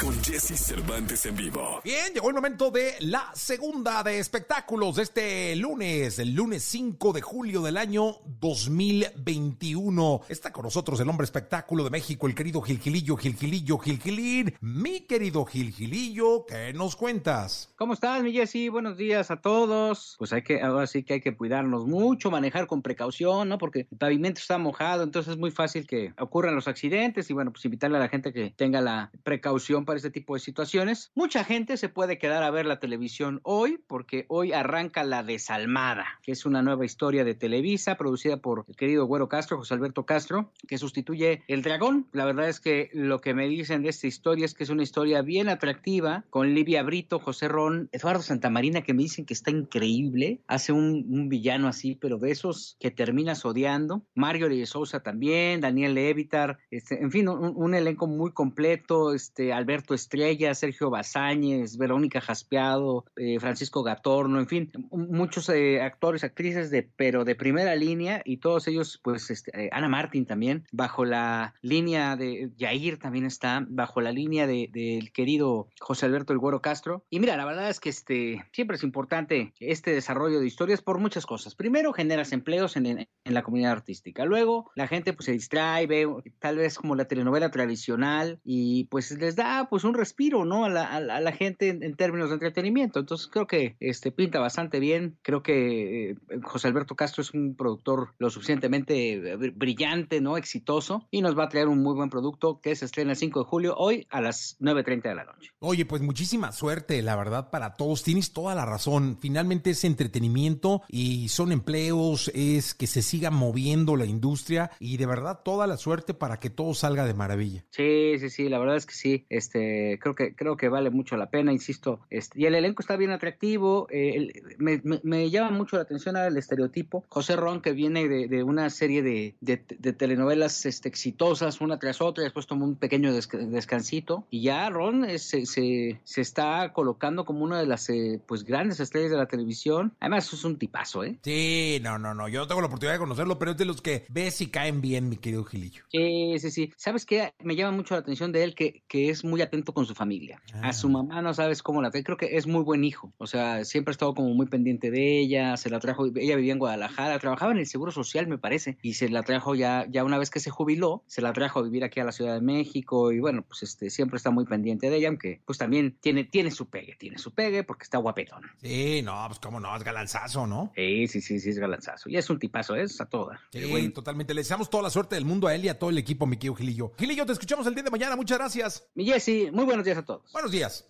con Jesse Cervantes en vivo. Bien, llegó el momento de la segunda de espectáculos de este lunes, el lunes 5 de julio del año 2021. Está con nosotros el hombre espectáculo de México, el querido Gilgilillo, Gilgilillo, Gilgilín. Mi querido Gilgilillo, ¿qué nos cuentas? ¿Cómo estás, mi Jessy? Buenos días a todos. Pues hay que, ahora sí que hay que cuidarnos mucho, manejar con precaución, ¿no? Porque el pavimento está mojado, entonces es muy fácil que ocurran los accidentes y bueno, pues invitarle a la gente que tenga la precaución para este tipo de situaciones. Mucha gente se puede quedar a ver la televisión hoy porque hoy arranca La Desalmada, que es una nueva historia de Televisa producida por el querido Güero Castro, José Alberto Castro, que sustituye El Dragón. La verdad es que lo que me dicen de esta historia es que es una historia bien atractiva con Livia Brito, José Ron, Eduardo Santamarina, que me dicen que está increíble. Hace un, villano así, pero de esos que terminas odiando. Mario de Sousa también, Daniel Levitar, este, en fin, un, un elenco muy completo, este, Alberto Estrella, Sergio Bazáñez, Verónica Jaspeado, eh, Francisco Gatorno, en fin, muchos eh, actores, actrices de, pero de primera línea y todos ellos, pues, este, eh, Ana Martín también, bajo la línea de Yair también está, bajo la línea del de, querido José Alberto El Güero Castro. Y mira, la verdad es que este, siempre es importante este desarrollo de historias por muchas cosas. Primero, generas empleos en, en, en la comunidad artística. Luego, la gente pues se distrae, ve tal vez como la telenovela tradicional y pues les da pues un respiro, ¿no? A la, gente en, en, términos de entretenimiento. Entonces creo que este pinta bastante bien. Creo que eh, José Alberto Castro es un productor lo suficientemente brillante, ¿no? Exitoso y nos va a traer un muy buen producto que se estrena el 5 de julio hoy a las 9.30 de la noche. Oye, pues muchísima suerte, la verdad, para todos. Tienes toda la razón. Finalmente es entretenimiento y son empleos, es que se siga moviendo la industria y de verdad toda la suerte para que todo salga de maravilla. Sí, sí, sí, la verdad es que sí. Este, creo que creo que vale mucho la pena, insisto. Este, y el elenco está bien atractivo. Eh, el, me, me, me, llama mucho la atención el estereotipo. José Ron, que viene de, de una serie de, de, de telenovelas este, exitosas, una tras otra, y después tomó un pequeño des, descansito. Y ya Ron es, se, se, se, está colocando como una de las eh, pues grandes estrellas de la televisión. Además, es un tipazo, ¿eh? Sí, no, no, no. Yo no tengo la oportunidad de conocerlo, pero es de los que ves y caen bien, mi querido Gilillo. Sí, sí, sí. ¿Sabes qué? Me llama mucho la atención de él que, que es muy atento con su familia. Ah. A su mamá no sabes cómo la trae. Creo que es muy buen hijo. O sea, siempre ha estado como muy pendiente de ella. Se la trajo. Ella vivía en Guadalajara. Trabajaba en el Seguro Social, me parece. Y se la trajo ya, ya una vez que se jubiló, se la trajo a vivir aquí a la Ciudad de México. Y bueno, pues este, siempre está muy pendiente de ella, aunque pues también tiene, tiene su pegue. Tiene su pegue porque está guapetón. Sí, no, pues cómo no, es galanzazo, ¿no? Sí, sí, sí, sí, es galanzazo. Y es un tipazo, es a toda. Sí, bueno. totalmente. Le deseamos toda la suerte del mundo a él y a todo el equipo, mi querido Gilillo. Gilillo, te escuchamos el día de mañana. Muchas gracias. Mi Jessy, muy buenos días a todos. Buenos días.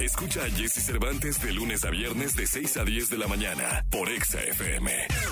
Escucha a Jesse Cervantes de lunes a viernes de 6 a 10 de la mañana por Exa FM.